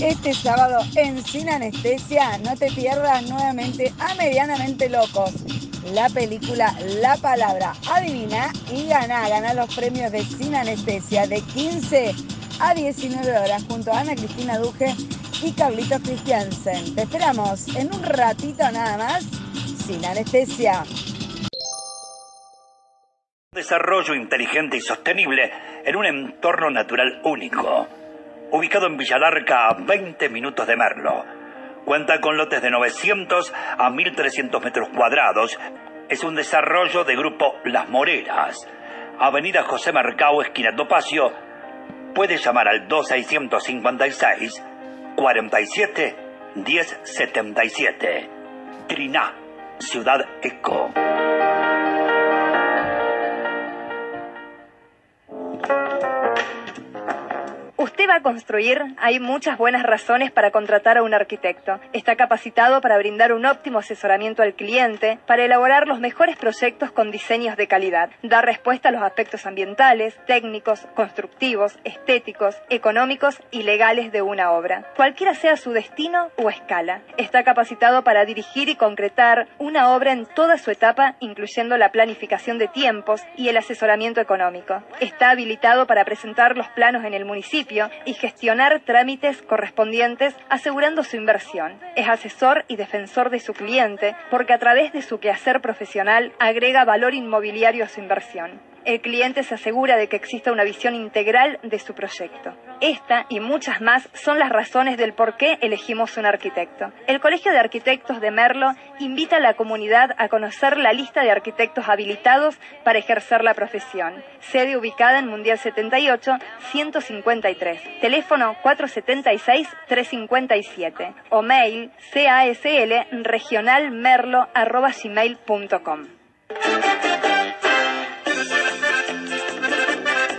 Este sábado en Sin Anestesia no te pierdas nuevamente a Medianamente Locos. La película La Palabra. Adivina y gana. Gana los premios de Sin Anestesia de 15 a 19 horas junto a Ana Cristina Duje y Carlitos Christiansen. Te esperamos en un ratito nada más. Sin Anestesia. Desarrollo inteligente y sostenible en un entorno natural único ubicado en Villalarca a 20 minutos de Merlo. Cuenta con lotes de 900 a 1300 metros cuadrados. Es un desarrollo de grupo Las Moreras. Avenida José Mercado, esquina Topacio. Puede llamar al 2656 47 1077. Triná, Ciudad Eco. Va a construir, hay muchas buenas razones para contratar a un arquitecto. Está capacitado para brindar un óptimo asesoramiento al cliente, para elaborar los mejores proyectos con diseños de calidad, dar respuesta a los aspectos ambientales, técnicos, constructivos, estéticos, económicos y legales de una obra, cualquiera sea su destino o escala. Está capacitado para dirigir y concretar una obra en toda su etapa, incluyendo la planificación de tiempos y el asesoramiento económico. Está habilitado para presentar los planos en el municipio y gestionar trámites correspondientes asegurando su inversión. Es asesor y defensor de su cliente porque a través de su quehacer profesional agrega valor inmobiliario a su inversión el cliente se asegura de que exista una visión integral de su proyecto. Esta y muchas más son las razones del por qué elegimos un arquitecto. El Colegio de Arquitectos de Merlo invita a la comunidad a conocer la lista de arquitectos habilitados para ejercer la profesión. Sede ubicada en Mundial 78, 153. Teléfono 476-357 o mail casl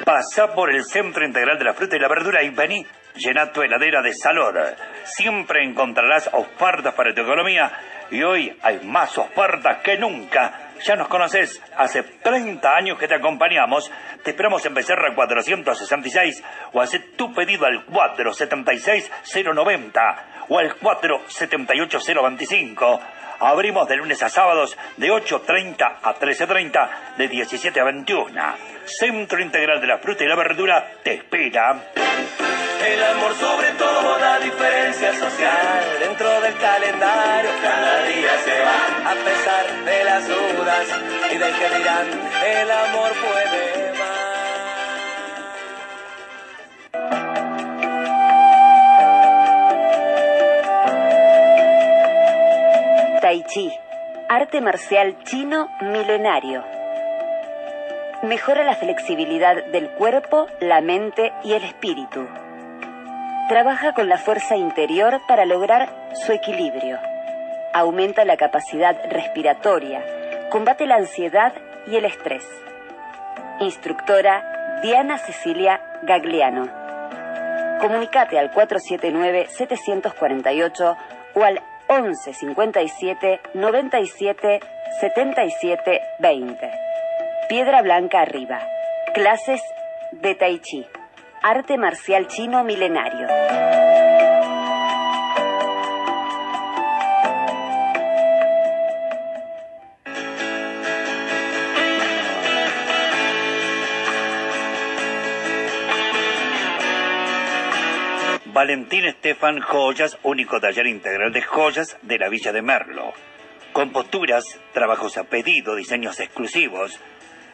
Pasa por el Centro Integral de la Fruta y la Verdura y vení, llena tu heladera de salud. Siempre encontrarás ofertas para tu economía y hoy hay más ofertas que nunca. Ya nos conoces, hace 30 años que te acompañamos. Te esperamos en Becerra 466 o hace tu pedido al 476-090 o al 478-025. Abrimos de lunes a sábados de 8.30 a 13.30, de 17 a 21. Centro Integral de la Fruta y la Verdura te espera. El amor sobre todo la diferencia social dentro del calendario cada día se va a pesar de las dudas y de que dirán el amor puede Tai Chi, arte marcial chino milenario. Mejora la flexibilidad del cuerpo, la mente y el espíritu. Trabaja con la fuerza interior para lograr su equilibrio. Aumenta la capacidad respiratoria, combate la ansiedad y el estrés. Instructora Diana Cecilia Gagliano. Comunicate al 479-748 o al 11 57 97 77 20. Piedra Blanca arriba. Clases de Tai Chi. Arte marcial chino milenario. Valentín Estefan Joyas, único taller integral de joyas de la Villa de Merlo. Con posturas, trabajos a pedido, diseños exclusivos.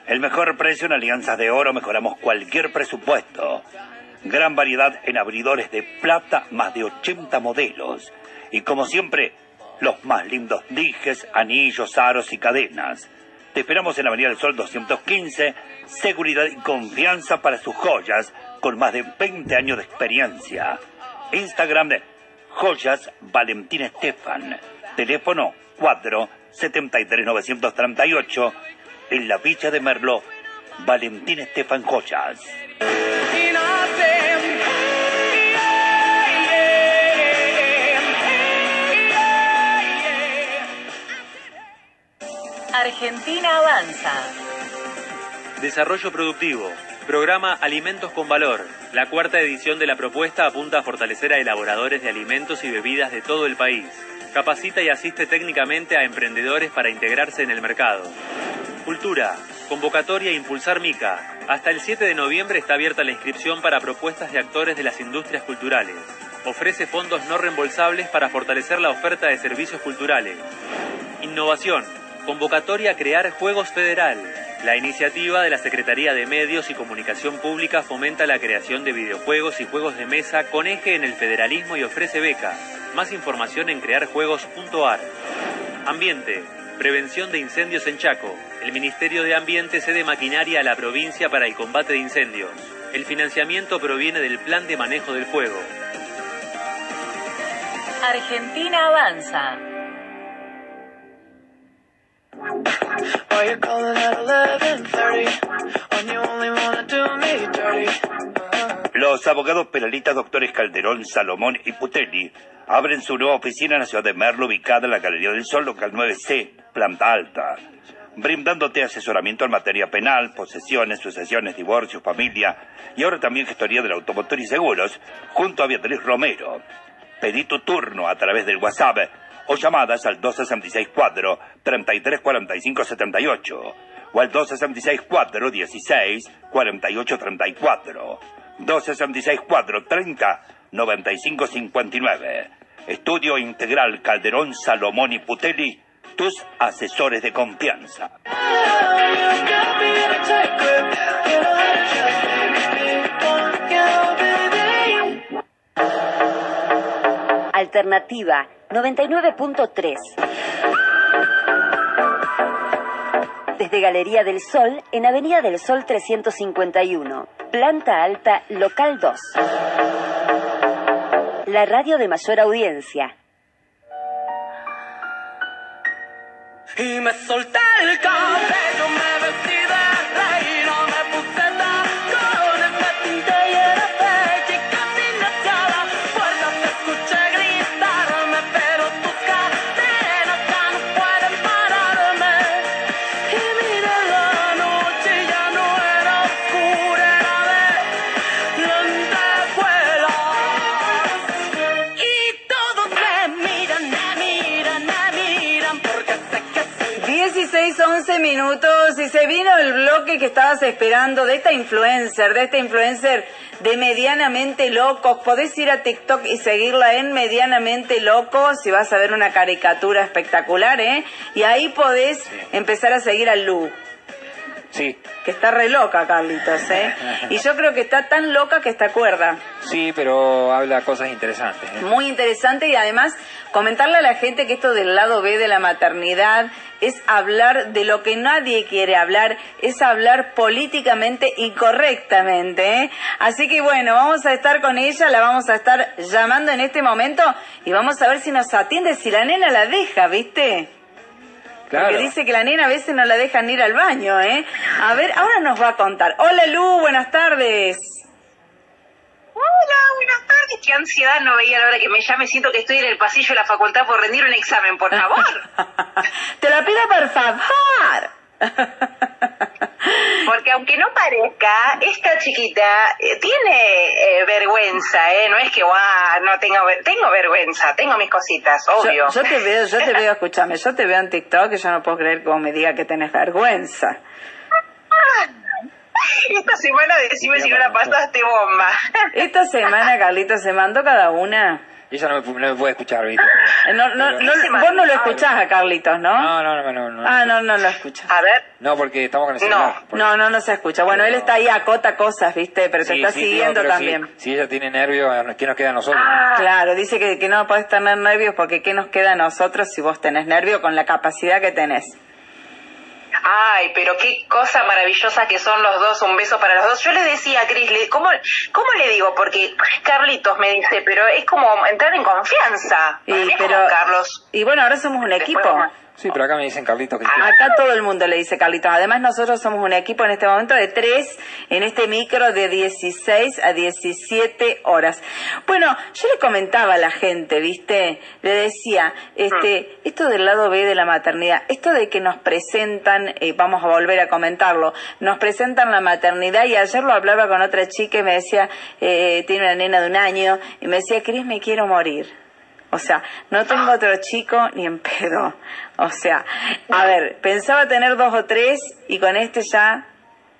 El mejor precio en alianzas de oro, mejoramos cualquier presupuesto. Gran variedad en abridores de plata, más de 80 modelos. Y como siempre, los más lindos dijes, anillos, aros y cadenas. Te esperamos en Avenida del Sol 215, seguridad y confianza para sus joyas, con más de 20 años de experiencia. Instagram de Joyas Valentín Estefan. Teléfono 4 73 938. En la Villa de Merlo, Valentín Estefan Joyas. Argentina avanza. Desarrollo productivo Programa Alimentos con Valor. La cuarta edición de la propuesta apunta a fortalecer a elaboradores de alimentos y bebidas de todo el país. Capacita y asiste técnicamente a emprendedores para integrarse en el mercado. Cultura. Convocatoria Impulsar Mica. Hasta el 7 de noviembre está abierta la inscripción para propuestas de actores de las industrias culturales. Ofrece fondos no reembolsables para fortalecer la oferta de servicios culturales. Innovación. Convocatoria Crear Juegos Federal. La iniciativa de la Secretaría de Medios y Comunicación Pública fomenta la creación de videojuegos y juegos de mesa con eje en el federalismo y ofrece beca. Más información en crearjuegos.ar. Ambiente. Prevención de incendios en Chaco. El Ministerio de Ambiente cede maquinaria a la provincia para el combate de incendios. El financiamiento proviene del Plan de Manejo del Fuego. Argentina avanza. Why you calling at 11:30 when you only wanna do me dirty? Los abogados penalistas doctores Calderón, Salomón y Putelli abren su nueva oficina en la ciudad de Merlo, ubicada en la Galería del Sol, local 9C, planta alta, brindándote asesoramiento en materia penal, posesiones, sucesiones, divorcios, familia y ahora también gestoría del automotor y seguros, junto a Beatriz Romero. Pedí tu turno a través del WhatsApp o llamadas al 266 3345 78 o al 266 16 48 34 266 30 95 59 Estudio Integral Calderón Salomón y Putelli tus asesores de confianza. Alternativa 99.3. Desde Galería del Sol, en Avenida del Sol 351, planta alta, local 2. La radio de mayor audiencia. Y me solté el cabello, me vestí de se vino el bloque que estabas esperando de esta influencer, de esta influencer de Medianamente Locos. Podés ir a TikTok y seguirla en Medianamente Locos y vas a ver una caricatura espectacular, ¿eh? Y ahí podés empezar a seguir a Lu. Sí, Que está re loca, Carlitos, ¿eh? Y yo creo que está tan loca que está cuerda. sí, pero habla cosas interesantes. ¿eh? Muy interesante y además comentarle a la gente que esto del lado B de la maternidad es hablar de lo que nadie quiere hablar, es hablar políticamente y correctamente. ¿eh? Así que bueno, vamos a estar con ella, la vamos a estar llamando en este momento y vamos a ver si nos atiende, si la nena la deja, ¿viste? Claro. Porque dice que la nena a veces no la dejan ir al baño, ¿eh? A ver, ahora nos va a contar. Hola Lu, buenas tardes. Hola, buenas tardes. Qué ansiedad no veía la hora que me llame. Siento que estoy en el pasillo de la facultad por rendir un examen, por favor. Te lo pido por favor. Porque aunque no parezca, esta chiquita eh, tiene eh, vergüenza, ¿eh? No es que, guau, no tengo, ver- tengo vergüenza, tengo mis cositas, obvio. Yo, yo te veo, yo te veo, escúchame, yo te veo en TikTok y yo no puedo creer cómo me diga que tenés vergüenza. Esta semana decime si no la pasaste bomba. Esta semana, Carlito, se mandó cada una. Y ella no me, no me puede escuchar, ¿viste? Eh, No, no, no, ¿Qué se vos no lo escuchás a Carlitos, ¿no? No, no, no, no. no Ah, no, no lo escuchas. A ver, No, porque estamos con el celular. No, no, no se escucha. Bueno, él está ahí, acota cosas, ¿viste? Pero te está siguiendo también. Si, si ella tiene nervios, ¿qué nos queda a nosotros? Claro, dice que, que no podés tener nervios porque ¿qué nos queda a nosotros si vos tenés nervio con la capacidad que tenés? Ay, pero qué cosa maravillosa que son los dos, un beso para los dos. Yo le decía a Cris, ¿cómo, ¿cómo le digo? Porque Carlitos me dice, pero es como entrar en confianza. Y, pero, Carlos. y bueno, ahora somos un Después equipo. vamos. Sí, pero acá me dicen Carlitos Cristina. Acá todo el mundo le dice Carlitos. Además, nosotros somos un equipo en este momento de tres en este micro de 16 a 17 horas. Bueno, yo le comentaba a la gente, ¿viste? Le decía, este, esto del lado B de la maternidad, esto de que nos presentan, eh, vamos a volver a comentarlo, nos presentan la maternidad y ayer lo hablaba con otra chica y me decía, eh, tiene una nena de un año, y me decía, Cris, me quiero morir. O sea, no tengo otro chico ni en pedo. O sea, a ver, pensaba tener dos o tres y con este ya,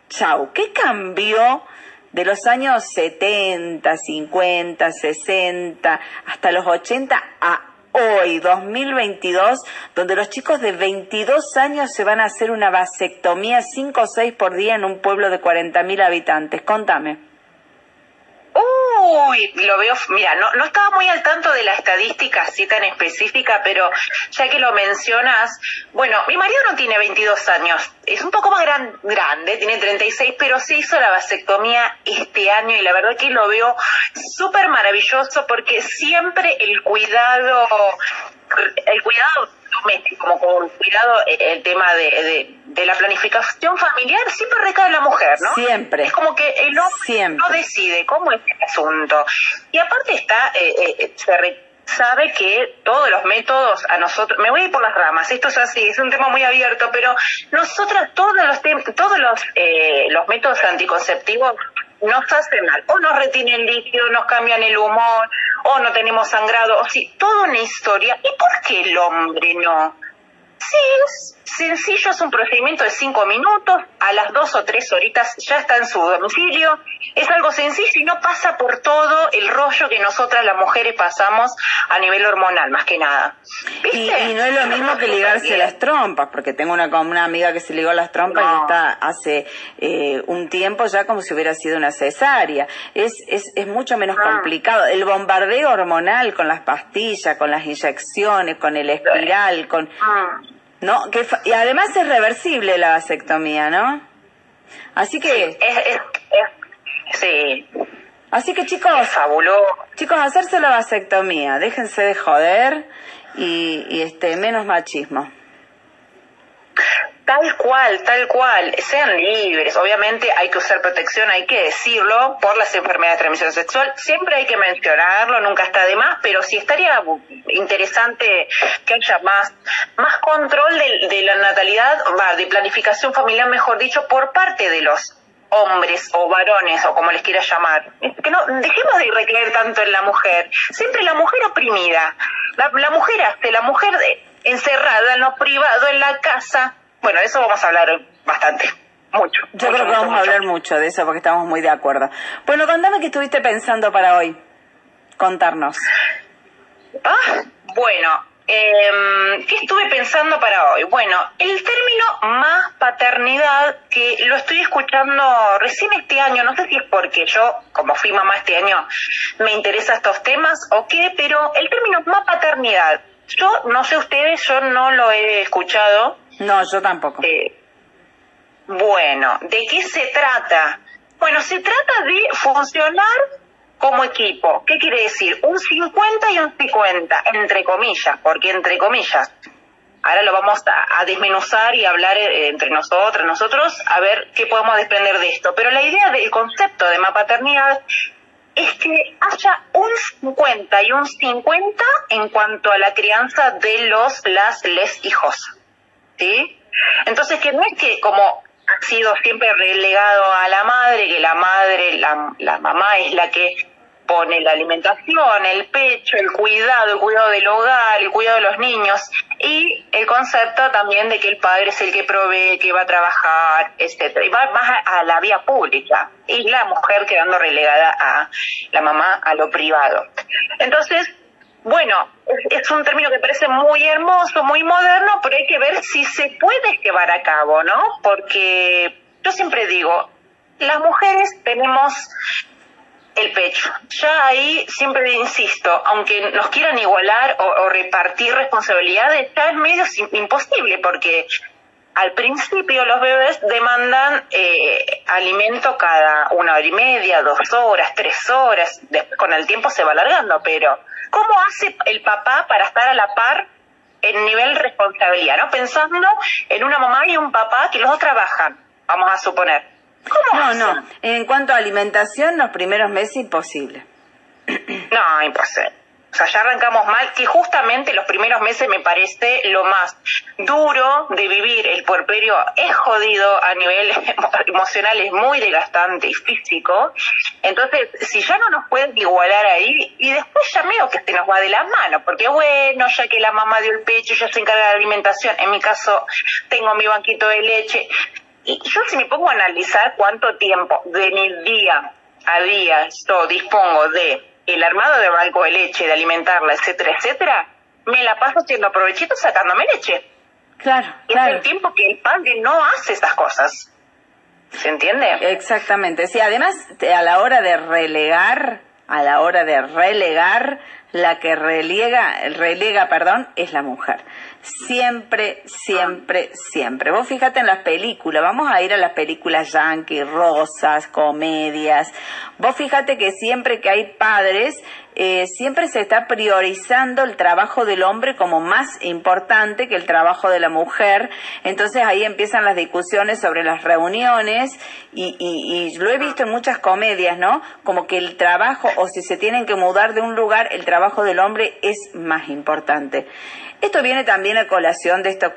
chau. ¿Qué cambió de los años 70, 50, 60, hasta los 80 a hoy, 2022, donde los chicos de 22 años se van a hacer una vasectomía 5 o 6 por día en un pueblo de 40.000 habitantes? Contame. Uy, lo veo, mira, no, no estaba muy al tanto de la estadística así tan específica, pero ya que lo mencionas, bueno, mi marido no tiene 22 años, es un poco más gran, grande, tiene 36, pero se hizo la vasectomía este año y la verdad que lo veo súper maravilloso porque siempre el cuidado, el cuidado doméstico, como el cuidado, eh, el tema de, de, la planificación familiar, siempre recae en la mujer, ¿no? Siempre. Es como que el hombre no decide cómo es el asunto. Y aparte está, eh, eh, se sabe que todos los métodos a nosotros, me voy a ir por las ramas, esto es así, es un tema muy abierto, pero nosotras todos los todos los eh, los métodos anticonceptivos nos hacen mal, o nos retienen líquido, nos cambian el humor, o no tenemos sangrado, o sí, toda una historia. ¿Y por qué el hombre no? Sí, es sencillo, es un procedimiento de cinco minutos, a las dos o tres horitas ya está en su domicilio, es algo sencillo y no pasa por todo el rollo que nosotras las mujeres pasamos a nivel hormonal, más que nada. Y, no es lo mismo que ligarse las trompas, porque tengo una, una amiga que se ligó las trompas y está hace eh, un tiempo ya como si hubiera sido una cesárea. Es, es, es mucho menos Ah. complicado. El bombardeo hormonal con las pastillas, con las inyecciones, con el espiral, con... Ah. ¿No? Que y además es reversible la vasectomía, ¿no? Así que, Es, es, es- sí, así que chicos, es fabuloso. chicos, hacerse la vasectomía, déjense de joder y, y este menos machismo. Tal cual, tal cual, sean libres. Obviamente hay que usar protección, hay que decirlo por las enfermedades de transmisión sexual. Siempre hay que mencionarlo, nunca está de más, pero sí estaría interesante que haya más, más control de, la natalidad, de planificación familiar, mejor dicho, por parte de los hombres o varones o como les quiera llamar. Que no dejemos de recaer tanto en la mujer. Siempre la mujer oprimida, la, la mujer hace, la mujer encerrada en lo privado, en la casa. Bueno, de eso vamos a hablar bastante, mucho. Yo mucho, creo que mucho, vamos a hablar mucho de eso porque estamos muy de acuerdo. Bueno, contame qué estuviste pensando para hoy. Contarnos. Ah, bueno, em, ¿qué estuve pensando para hoy? Bueno, el término más paternidad, que lo estoy escuchando recién este año, no sé si es porque yo, como fui mamá este año, me interesa estos temas o qué, pero el término más paternidad, yo no sé ustedes, yo no lo he escuchado. No, yo tampoco. Eh, bueno, ¿de qué se trata? Bueno, se trata de funcionar como equipo. ¿Qué quiere decir? Un 50 y un 50, entre comillas, porque entre comillas. Ahora lo vamos a, desmenuzar y hablar eh, entre nosotros, nosotros, a ver qué podemos desprender de esto. Pero la idea del concepto de paternidad es que haya un 50 y un 50 en cuanto a la crianza de los, las, les hijos. ¿Sí? Entonces, que no es que como ha sido siempre relegado a la madre, que la madre, la, la mamá es la que pone la alimentación, el pecho, el cuidado, el cuidado del hogar, el cuidado de los niños y el concepto también de que el padre es el que provee, que va a trabajar, etcétera, y va más a, la vía pública y la mujer quedando relegada a la mamá a lo privado. Entonces, bueno, es, es un término que parece muy hermoso, muy moderno, pero hay que ver si se puede llevar a cabo, ¿no? Porque yo siempre digo, las mujeres tenemos el pecho. Ya ahí siempre insisto, aunque nos quieran igualar o, repartir responsabilidades, ya es medio imposible porque al principio los bebés demandan eh, alimento cada una hora y media, dos horas, tres horas, con el tiempo se va alargando, pero ¿cómo hace el papá para estar a la par en nivel responsabilidad, ¿no? Pensando en una mamá y un papá que los dos trabajan, vamos a suponer. ¿Cómo No, hacen? no. En cuanto a alimentación, los primeros meses imposible. No, imposible. O sea, ya arrancamos mal, que justamente los primeros meses me parece lo más duro de vivir. El puerperio es jodido a nivel emo- emocional, es muy desgastante y físico. Entonces, si ya no nos pueden igualar ahí, y después ya veo que se nos va de las manos, porque bueno, ya que la mamá dio el pecho, ya se encarga de la alimentación. En mi caso, tengo mi banquito de leche. Y yo si me pongo a analizar cuánto tiempo de mi día a día yo dispongo de el armado de banco de leche, de alimentarla, etcétera, etcétera, me la paso haciendo provechito sacándome leche. Claro, Y es el tiempo que el padre no hace estas cosas. ¿Se entiende? Exactamente. Sí, además, a la hora de relegar, a la hora de relegar, la que relega, relega, perdón, es la mujer. Siempre, siempre, siempre. Vos fíjate en las películas, vamos a ir a las películas yankee, rosas, comedias. Vos fíjate que siempre que hay padres, eh, siempre se está priorizando el trabajo del hombre como más importante que el trabajo de la mujer. Entonces ahí empiezan las discusiones sobre las reuniones y, y- y lo he visto en muchas comedias, ¿no? Como que el trabajo, o si se tienen que mudar de un lugar, el trabajo del hombre es más importante. Esto viene también a colación de esta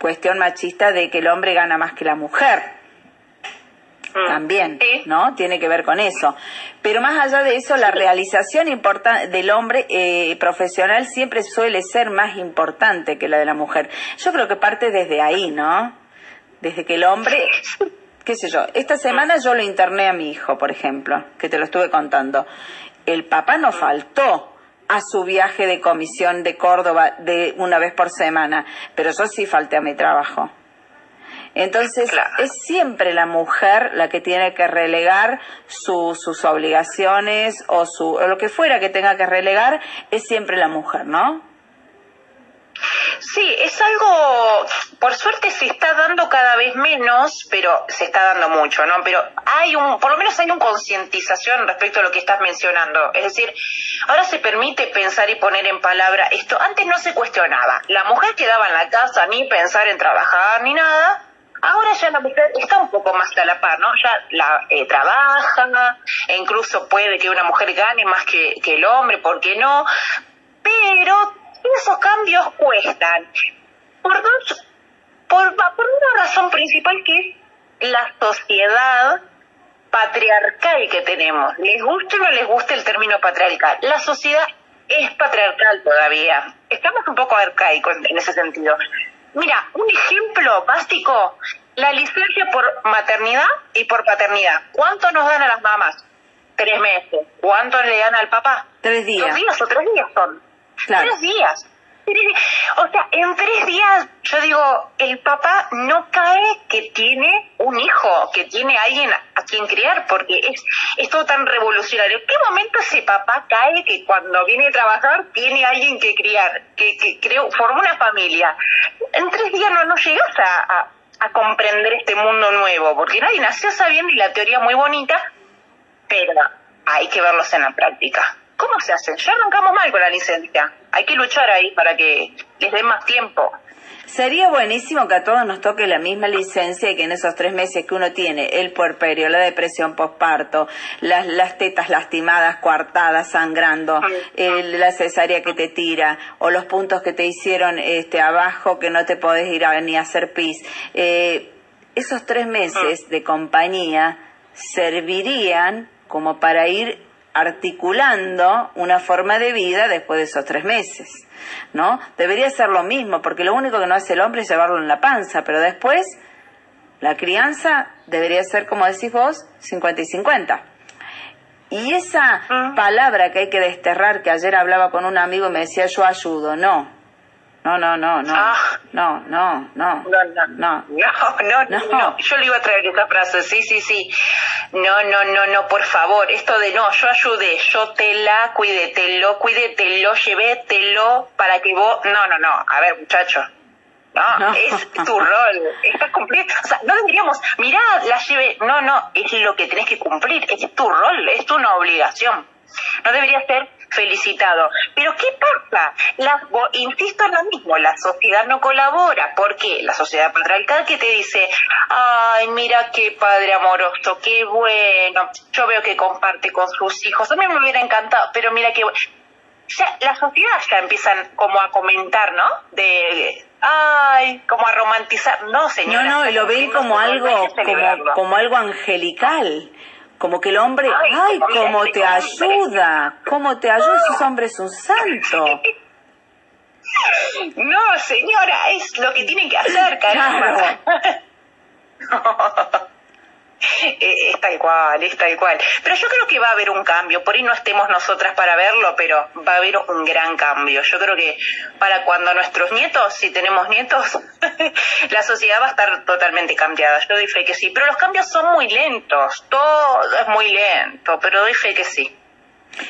cuestión machista de que el hombre gana más que la mujer también, ¿no? Tiene que ver con eso. Pero más allá de eso, la realización del hombre eh, profesional siempre suele ser más importante que la de la mujer. Yo creo que parte desde ahí, ¿no? Desde que el hombre, qué sé yo, esta semana yo lo interné a mi hijo, por ejemplo, que te lo estuve contando. El papá no faltó a su viaje de comisión de Córdoba de una vez por semana, pero yo sí falté a mi trabajo. Entonces, es siempre la mujer la que tiene que relegar su- sus obligaciones o, su, o lo que fuera que tenga que relegar, es siempre la mujer, ¿no? Sí, es algo, por suerte se está dando cada vez menos, pero se está dando mucho, ¿no? Pero hay un, por lo menos hay una concientización respecto a lo que estás mencionando. Es decir, ahora se permite pensar y poner en palabra esto. Antes no se cuestionaba. La mujer quedaba en la casa ni pensar en trabajar ni nada. Ahora ya la mujer está un poco más a la par, ¿no? Ya la eh, trabaja, e incluso puede que una mujer gane más que, que el hombre, ¿por qué no? Pero esos cambios cuestan. Por dos, por, por una razón principal que es la sociedad patriarcal que tenemos. Les guste o no les guste el término patriarcal. La sociedad es patriarcal todavía. Estamos un poco arcaicos en ese sentido. Mira, un ejemplo básico, la licencia por maternidad y por paternidad. ¿Cuánto nos dan a las mamás? Tres meses. ¿Cuánto le dan al papá? Tres días. Dos días o tres días son. Claro. Tres días. O sea, en tres días, yo digo, el papá no cae que tiene un hijo, que tiene alguien a quien criar, porque es, todo tan revolucionario. ¿En qué momento ese papá cae que cuando viene a trabajar tiene alguien que criar, que, que creó, formó una familia? En tres días no, no llegas a, a, a comprender este mundo nuevo, porque nadie nació sabiendo y la teoría es muy bonita, pero hay que verlos en la práctica. ¿Cómo se hacen? Ya arrancamos mal con la licencia. Hay que luchar ahí para que les den más tiempo. Sería buenísimo que a todos nos toque la misma licencia y que en esos tres meses que uno tiene, el puerperio, la depresión postparto, las, las tetas lastimadas, coartadas, sangrando, el- la cesárea que te tira, o los puntos que te hicieron este, abajo que no te podés ir a, ni a hacer pis, eh, esos tres meses de compañía servirían como para ir articulando una forma de vida después de esos tres meses, ¿no? Debería ser lo mismo, porque lo único que no hace el hombre es llevarlo en la panza, pero después la crianza debería ser, como decís vos, 50 y 50. Y esa palabra que hay que desterrar, que ayer hablaba con un amigo y me decía yo ayudo, no. No, no, no, no. No, no, no. No, no, No. no, no, no. Yo le iba a traer esa frase, sí, sí, sí. No, no, no, no, por favor. Esto de no, yo ayudé, yo te la cuidé, te lo cuidé, te lo llevé, te lo para que vos. No, no, no. A ver, muchacho. No, No. es tu rol. Estás cumpliendo. O sea, no deberíamos, mirá, la llevé. No, no, es lo que tenés que cumplir. Es tu rol, es una obligación. no debería ser felicitado. Pero ¿qué pasa? La, insisto en lo mismo, la sociedad no colabora. ¿Por qué? La sociedad patriarcal que te dice, ay, mira qué padre amoroso, qué bueno, yo veo que comparte con sus hijos, a mí me hubiera encantado, pero mira qué bueno. Ya, la sociedad ya empiezan como a comentar, ¿no? De, ay, como a romantizar. No, señora. No, no, lo ven como algo, como, como algo angelical como que el hombre, ay, cómo te ayuda, cómo te ayuda, ese hombre es un santo. No, señora, es lo que tienen que hacer, caramba. Eh, está igual, está igual. Pero yo creo que va a haber un cambio. Por ahí no estemos nosotras para verlo, pero va a haber un gran cambio. Yo creo que para cuando nuestros nietos, si tenemos nietos, la sociedad va a estar totalmente cambiada. Yo doy fe que sí. Pero los cambios son muy lentos. Todo es muy lento, pero doy fe que sí.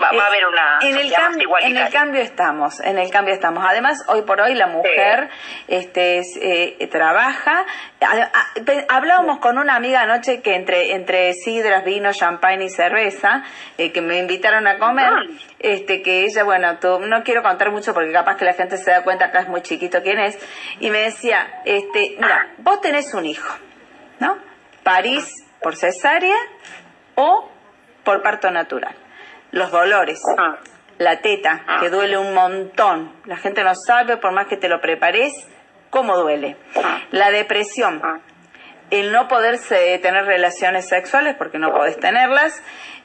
Va, a haber una en el, cambio, en el cambio estamos en el cambio estamos. Además hoy por hoy la mujer este eh, trabaja. Hablábamos con una amiga anoche que entre entre sidras vino champagne y cerveza eh, que me invitaron a comer ah. este que ella bueno tú, no quiero contar mucho porque capaz que la gente se da cuenta acá es muy chiquito quién es y me decía este mira vos tenés un hijo no París por cesárea o por parto natural los dolores, la teta, que duele un montón. La gente no sabe, por más que te lo prepares, cómo duele. La depresión, el no poder tener relaciones sexuales porque no podés tenerlas.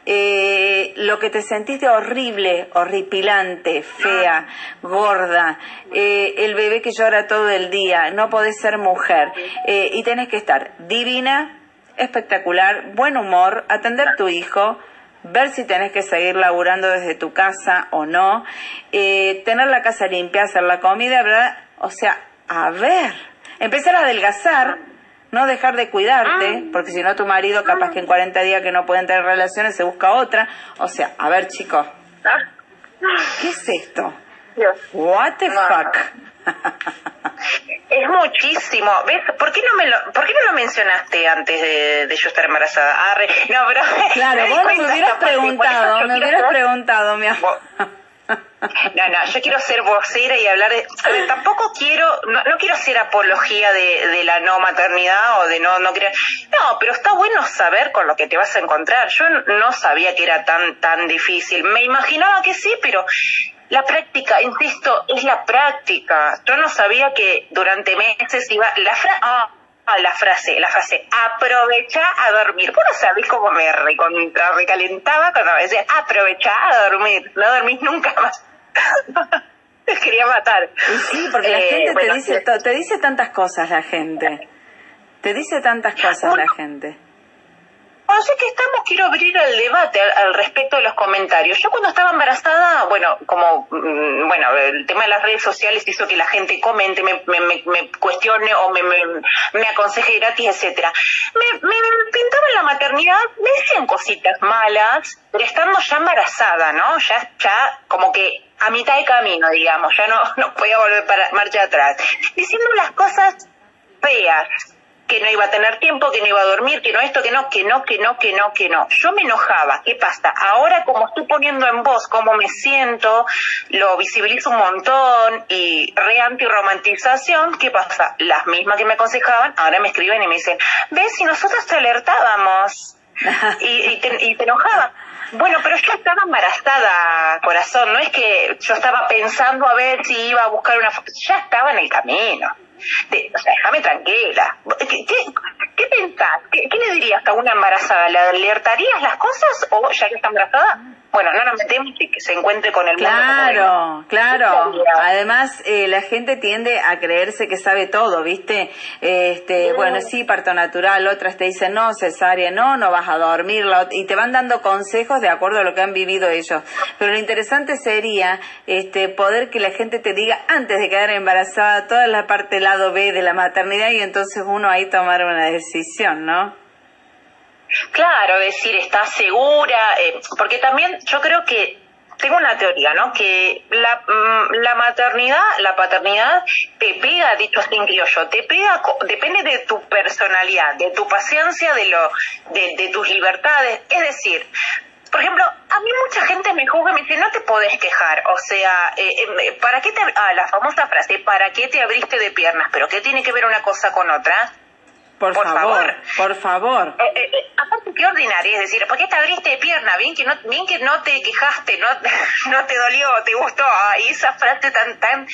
Eh, lo que te sentiste horrible, horripilante, fea, gorda, eh, el bebé que llora todo el día, no podés ser mujer eh, y tenés que estar divina, espectacular, buen humor, atender a tu hijo, ver si tenés que seguir laburando desde tu casa o no, eh, tener la casa limpia, hacer la comida, ¿verdad? O sea, a ver, empezar a adelgazar, no dejar de cuidarte, ah. porque si no tu marido capaz que en 40 días que no pueden tener relaciones se busca otra. O sea, a ver chicos, ah. ¿qué es esto? What the fuck? Es muchísimo. ¿Ves? ¿Por qué no me lo, ¿por qué no lo mencionaste antes de, yo estar embarazada? no, pero claro, vos me hubieras preguntado, me hubieras preguntado, mi amor. No, no, yo quiero ser vocera y hablar de... tampoco quiero, no, no quiero ser apología de, de, la no maternidad o de no, no querer... No, pero está bueno saber con lo que te vas a encontrar. Yo no sabía que era tan, tan difícil. Me imaginaba que sí, pero la práctica, insisto, es la práctica. Yo no sabía que durante meses iba... La ah, ah, la frase, la frase, aprovecha a dormir. Vos no sabés cómo me recalentaba cuando me decía, aprovecha a dormir. No dormís nunca más. me quería matar. sí, porque la eh, gente te, dice, te dice tantas cosas, la gente. Te dice tantas cosas la gente. Bueno, que estamos, quiero abrir el debate al, respecto de los comentarios. Yo cuando estaba embarazada, bueno, como, mm, bueno, el tema de las redes sociales hizo que la gente comente, me, me, cuestione o me, me, aconseje gratis, etcétera. Me, me pintaban la maternidad, me decían cositas malas, pero estando ya embarazada, ¿no? Ya, ya como que a mitad de camino, digamos, ya no, no podía volver para marcha atrás. Diciendo las cosas feas, que no iba a tener tiempo, que no iba a dormir, que no esto, que no, que no, que no, que no, que no. Yo me enojaba. ¿Qué pasa? Ahora como estoy poniendo en voz cómo me siento, lo visibilizo un montón y re anti-romantización, ¿qué pasa? Las mismas que me aconsejaban, ahora me escriben y me dicen, ves, si nosotros te alertábamos y, y, te, y te enojaba. Bueno, pero yo estaba embarazada, corazón, no es que yo estaba pensando a ver si iba a buscar una... Ya estaba en el camino o sea, déjame tranquila. ¿Qué, qué, pensás? ¿Qué, le dirías a una embarazada? ¿Le alertarías las cosas o ya que está embarazada? Bueno, no nos metemos y que se encuentre con el mundo. Claro, claro. Además, eh, la gente tiende a creerse que sabe todo, ¿viste? Este, bueno, sí, parto natural, otras te dicen, no, cesárea, no, no vas a dormir, y te van dando consejos de acuerdo a lo que han vivido ellos. Pero lo interesante sería este, poder que la gente te diga, antes de quedar embarazada, toda la parte lado B de la maternidad y entonces uno ahí tomar una decisión, ¿no? Claro, decir, está segura? Eh, porque también yo creo que tengo una teoría, ¿no? Que la, mm, la maternidad, la paternidad te pega, dicho en criollo, te pega, depende de tu personalidad, de tu paciencia, de, lo, de, de tus libertades. Es decir, por ejemplo, a mí mucha gente me juzga y me dice, no te podés quejar. O sea, eh, eh, ¿para qué te... Ah, la famosa frase, ¿para qué te abriste de piernas? ¿Pero qué tiene que ver una cosa con otra? Por, favor, por favor. Eh, eh, eh, aparte, qué ordinaria, es decir, ¿por qué te abriste de pierna? Bien que no, bien que no te quejaste, no, no te dolió, te gustó. Ay, esa frase tan, tan,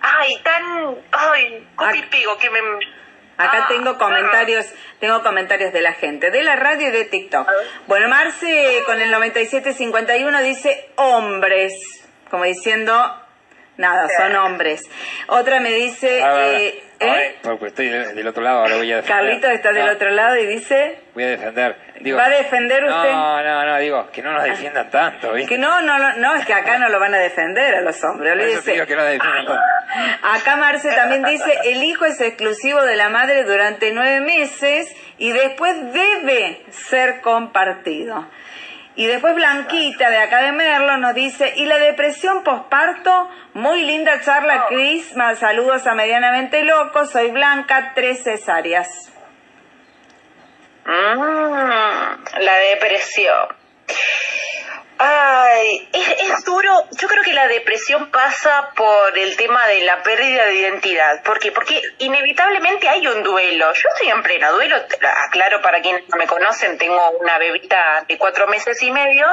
ay, tan, ay, copy pego que me... Acá Ah, tengo comentarios, tengo comentarios de la gente, de la radio y de TikTok. Bueno, Marce con el 9751 dice hombres, como diciendo, nada, son hombres. Otra me dice, eh, ¿eh? porque estoy del otro lado, ahora voy a defender. Carlito está del No, otro lado y dice, Voy a defender. Digo, ¿va a defender usted? No, no, no, digo, que no nos defiendan tanto, ¿viste? Que no, no, no, es que acá no lo van a defender a los hombres, Por eso te olvídese. digo que no nos defiendan tanto. Acá Marce también dice, el hijo es exclusivo de la madre durante nueve meses y después debe ser compartido. Y después Blanquita de acá de Merlo nos dice, y la depresión posparto, muy linda charla Cris, más saludos a Medianamente Loco, soy Blanca, tres cesáreas. Mm, la depresión. Ay, es, es duro. Yo creo que la depresión pasa por el tema de la pérdida de identidad. ¿Por qué? Porque inevitablemente hay un duelo. Yo estoy en pleno duelo. Aclaro para quienes no me conocen, tengo una bebita de cuatro meses y medio.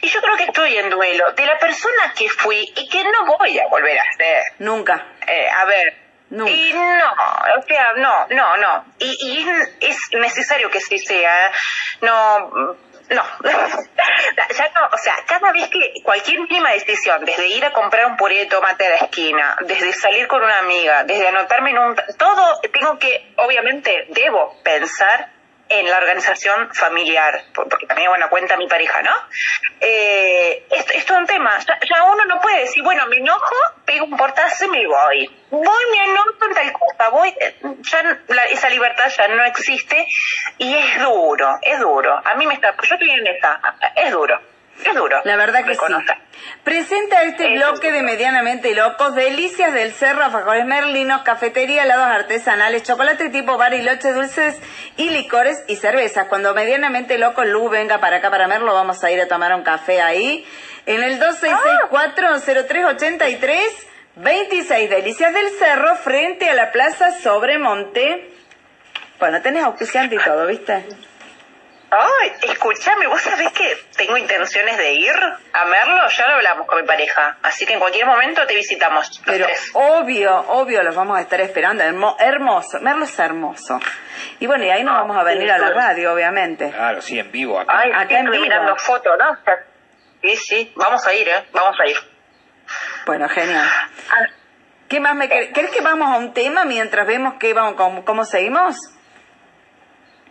Y yo creo que estoy en duelo de la persona que fui y que no voy a volver a ser. Nunca. Eh, a ver. Y no, o sea, no, no, no. Y, y es necesario que sí sea. No, no. ya no, o sea, cada vez que cualquier mínima decisión, desde ir a comprar un puré de tomate a la esquina, desde salir con una amiga, desde anotarme en un... Todo tengo que, obviamente, debo pensar en la organización familiar, por- porque también, bueno, cuenta mi pareja, ¿no? Eh, esto, esto es un tema, ya, ya uno no puede decir, bueno, me enojo, pego un portazo y me voy. Voy, me enojo en tal cosa, voy, eh, ya la- esa libertad ya no existe y es duro, es duro. A mí me está, yo estoy en esa, es duro, es duro. La verdad que sí. Presenta este bloque de Medianamente Locos, delicias del cerro, alfajores merlinos, cafetería, helados artesanales, chocolate tipo bariloche, dulces y licores y cervezas. Cuando Medianamente Locos Lu venga para acá, para Merlo, vamos a ir a tomar un café ahí. En el 2664-0383, 26 Delicias del Cerro, frente a la Plaza Sobremonte. Bueno, tenés auspiciante y todo, ¿viste? Ay, escúchame, vos sabés que tengo intenciones de ir a Merlo, ya lo hablamos con mi pareja, así que en cualquier momento te visitamos. los Pero tres. obvio, obvio, los vamos a estar esperando. Hermo- hermoso, Merlo es hermoso. Y bueno, y ahí nos vamos a venir a la radio, obviamente. Claro, sí, en vivo acá. Ay, acá sí, en vivo. mirando fotos, ¿no? Sí, sí, vamos a ir, ¿eh? Vamos a ir. Bueno, genial. ¿Qué más me querés? ¿Querés que vamos a un tema mientras vemos qué vamos, cómo, cómo seguimos?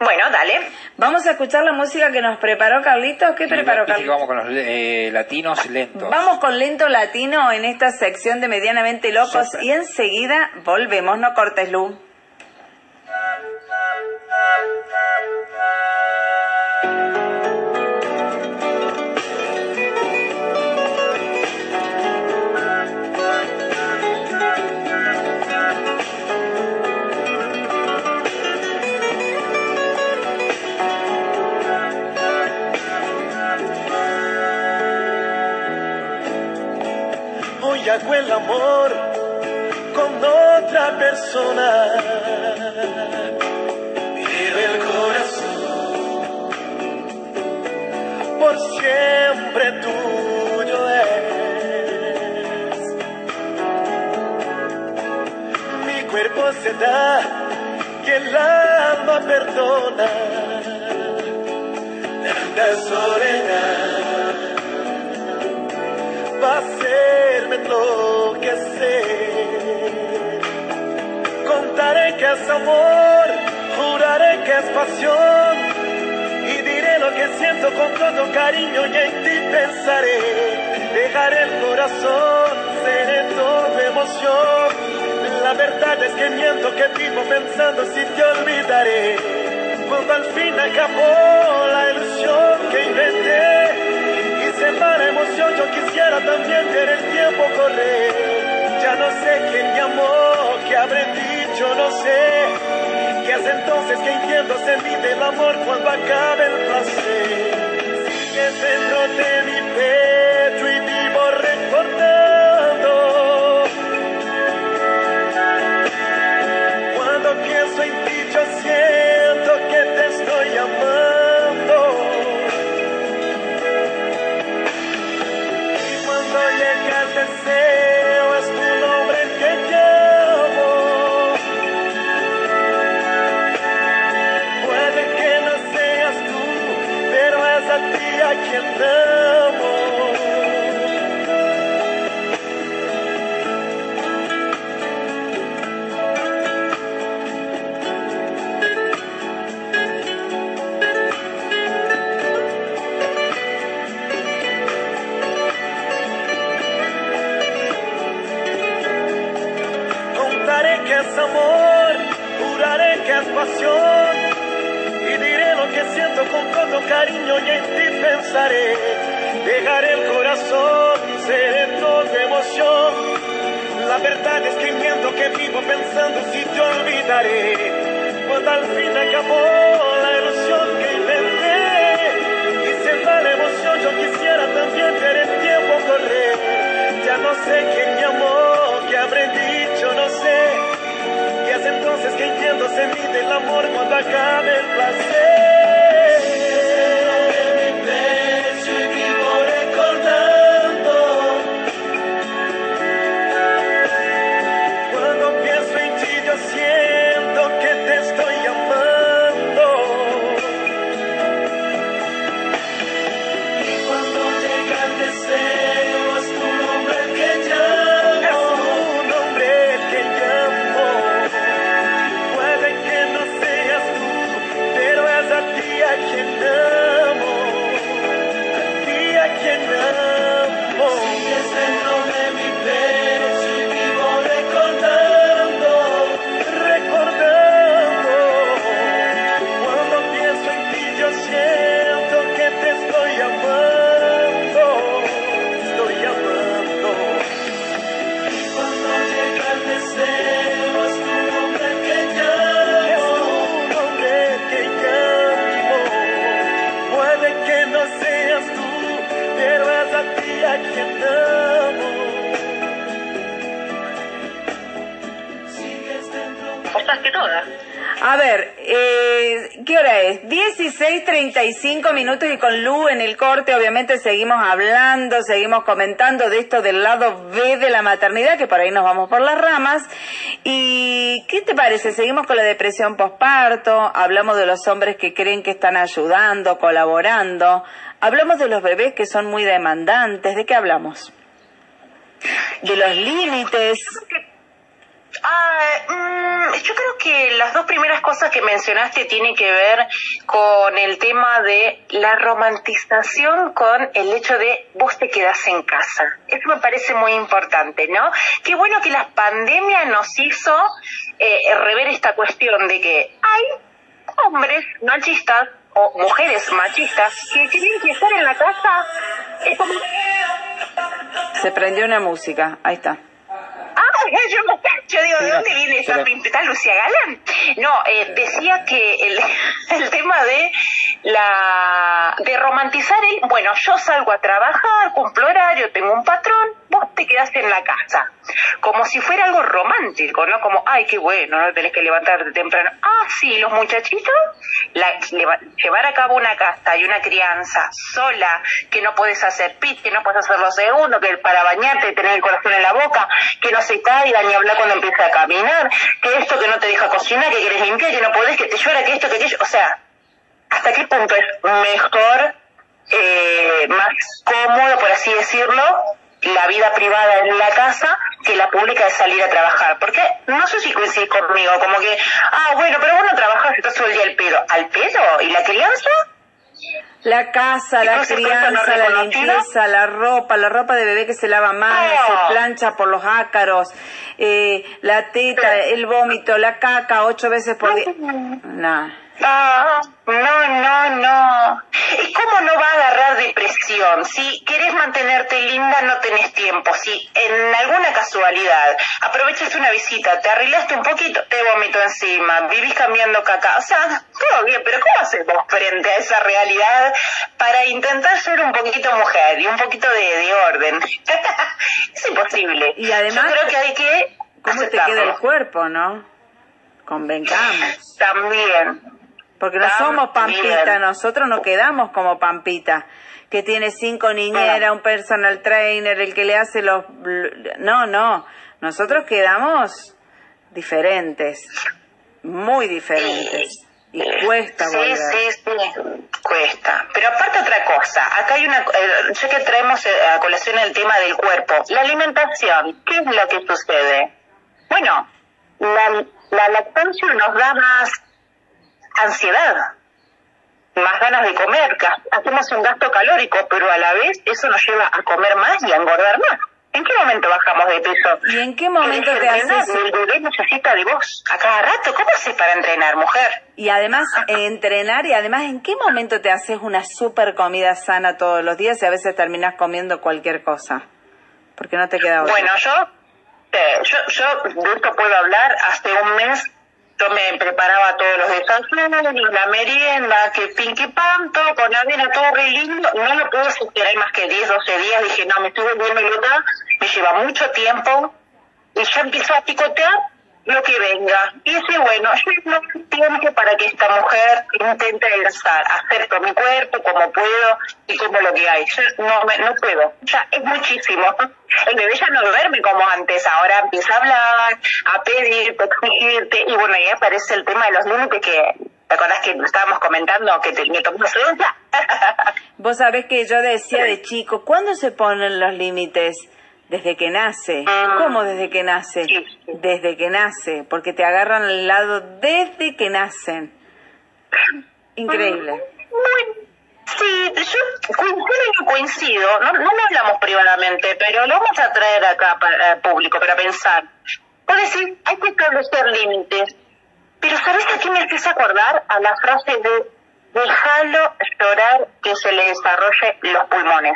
Bueno, dale. Vamos a escuchar la música que nos preparó Carlitos. ¿Qué preparó Carlitos? vamos con los eh, latinos lentos. Vamos con Lento Latino en esta sección de Medianamente Locos Súper. y enseguida volvemos. No cortes, Lu. Cariño y en ti pensaré. Dejaré el corazón, seré todo emoción. La verdad es que miento que vivo pensando si te olvidaré. Cuando al fin acabó la ilusión que inventé y se va la emoción, yo quisiera también ver el tiempo correr. Ya no sé quién me amó, qué habré dicho, no sé. Que es entonces que entiendo se mide el amor cuando acabe centro te va. 16.35 minutos y con Lu en el corte obviamente seguimos hablando, seguimos comentando de esto del lado B de la maternidad, que por ahí nos vamos por las ramas. ¿Y qué te parece? Seguimos con la depresión posparto, hablamos de los hombres que creen que están ayudando, colaborando, hablamos de los bebés que son muy demandantes, ¿de qué hablamos? De los límites. Ah, mm, yo creo que las dos primeras cosas que mencionaste tienen que ver con el tema de la romantización con el hecho de vos te quedás en casa. Eso me parece muy importante, ¿no? Qué bueno que la pandemia nos hizo eh, rever esta cuestión de que hay hombres machistas o mujeres machistas que tienen que estar en la casa. Es como, Se prendió una música, ahí está. Yo, yo digo, ¿de dónde viene esa? ¿Está Lucía Galán? No, eh, decía que el, el tema de la de romantizar el, bueno, yo salgo a trabajar, cumplo horario, tengo un patrón, vos te quedás en la casa. Como si fuera algo romántico, ¿no? Como, ay, qué bueno, no tenés que levantarte temprano. Ah, sí, los muchachitos, la- leva- llevar a cabo una casta y una crianza sola, que no puedes hacer pit, que no puedes hacer lo segundo, que para bañarte tener el corazón en la boca, que no se caiga ni hablar cuando empieza a caminar, que esto que no te deja cocinar, que quieres limpiar, que no podés, que te llora, que esto, que aquello. O sea, ¿hasta qué punto es mejor, eh, más cómodo, por así decirlo, la vida privada en la casa que la pública de salir a trabajar? Porque no sé si coincidís conmigo, como que, ah, bueno, pero vos no trabajás, estás todo el día al pedo. ¿Al pedo? ¿Y la crianza? La casa, la Entonces, ¿cuesta no crianza, la limpieza, la ropa, la ropa de bebé que se lava mal, se plancha por los ácaros, eh, la teta, el vómito, la caca ocho veces por día. Nah. Ah, no, no, no. ¿Y cómo no va a agarrar depresión? Si querés mantenerte linda, no tenés tiempo. Si en alguna casualidad aprovechaste una visita, te arreglaste un poquito, te vomito encima, vivís cambiando caca. O sea, todo bien, pero ¿cómo haces vos frente a esa realidad para intentar ser un poquito mujer y un poquito de, de orden? es imposible. Y además, Yo creo que hay que. ¿Cómo te queda el cuerpo, no? Convengamos. También. Porque no somos Pampita, nosotros no quedamos como Pampita, que tiene cinco niñeras, un personal trainer, el que le hace los... No, no, nosotros quedamos diferentes, muy diferentes. Y cuesta Sí, volver. sí, sí, cuesta. Pero aparte otra cosa, acá hay una, eh, ya que traemos eh, a colación el tema del cuerpo, la alimentación, ¿qué es lo que sucede? Bueno, la, la lactancia nos da más ansiedad, más ganas de comer, hacemos un gasto calórico, pero a la vez eso nos lleva a comer más y a engordar más. ¿En qué momento bajamos de peso? ¿Y en qué momento ¿Querés te haces- El bebé necesita de vos a cada rato. ¿Cómo haces para entrenar, mujer? Y además eh, entrenar y además en qué momento te haces una super comida sana todos los días y a veces terminas comiendo cualquier cosa. Porque no te queda otra. Bueno, yo, eh, yo, yo de esto puedo hablar. Hace un mes yo me preparaba todos los desayunos, la merienda, que pinky pan, todo con avena, todo re lindo. No lo puedo sostener más que 10, 12 días. Dije, no, me estoy volviendo loca, me lleva mucho tiempo. Y ya empiezo a picotear lo que venga. Y dice, bueno, yo no tengo tiempo para que esta mujer intente adelgazar, acepto mi cuerpo como puedo y como lo que hay. Yo no, me, no puedo, ya es muchísimo. El bebé ya no duerme como antes, ahora empieza a hablar, a pedirte, a exigirte, y bueno, ahí aparece el tema de los límites que, ¿te acordás que estábamos comentando que te, me tomó una? Vos sabés que yo decía de chico, ¿cuándo se ponen los límites? Desde que nace. ¿Cómo desde que nace? Desde que nace, porque te agarran al lado desde que nacen. Increíble. Sí, yo coincido no coincido, no, no lo hablamos privadamente, pero lo vamos a traer acá para el público para pensar. Puedo decir, hay que establecer límites, pero ¿sabes a qué me empieza a acordar? A la frase de déjalo llorar que se le desarrolle los pulmones.